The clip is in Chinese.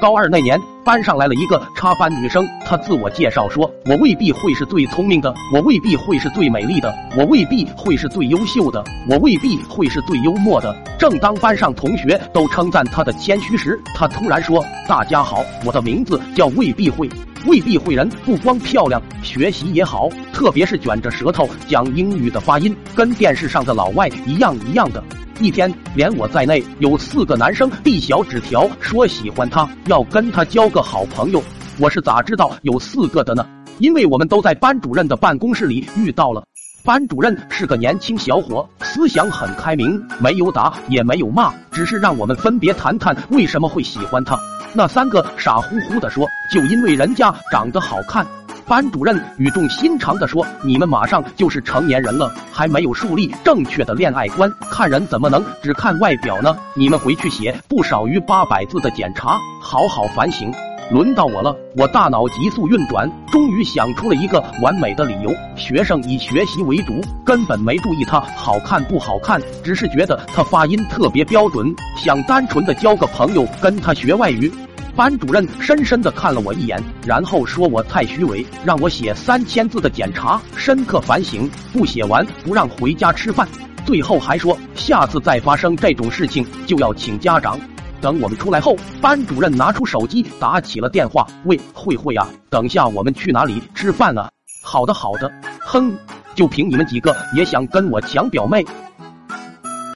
高二那年，班上来了一个插班女生，她自我介绍说：“我未必会是最聪明的，我未必会是最美丽的，我未必会是最优秀的，我未必会是最幽默的。”正当班上同学都称赞她的谦虚时，她突然说：“大家好，我的名字叫未必会。未必会人不光漂亮，学习也好，特别是卷着舌头讲英语的发音，跟电视上的老外一样一样的。”一天，连我在内有四个男生递小纸条，说喜欢他，要跟他交个好朋友。我是咋知道有四个的呢？因为我们都在班主任的办公室里遇到了。班主任是个年轻小伙，思想很开明，没有打也没有骂，只是让我们分别谈谈为什么会喜欢他。那三个傻乎乎的说，就因为人家长得好看。班主任语重心长地说：“你们马上就是成年人了，还没有树立正确的恋爱观，看人怎么能只看外表呢？你们回去写不少于八百字的检查，好好反省。”轮到我了，我大脑急速运转，终于想出了一个完美的理由：学生以学习为主，根本没注意他好看不好看，只是觉得他发音特别标准，想单纯的交个朋友，跟他学外语。班主任深深的看了我一眼，然后说我太虚伪，让我写三千字的检查，深刻反省，不写完不让回家吃饭。最后还说下次再发生这种事情就要请家长。等我们出来后，班主任拿出手机打起了电话：“喂，慧慧啊，等下我们去哪里吃饭啊？”“好的，好的。”“哼，就凭你们几个也想跟我抢表妹？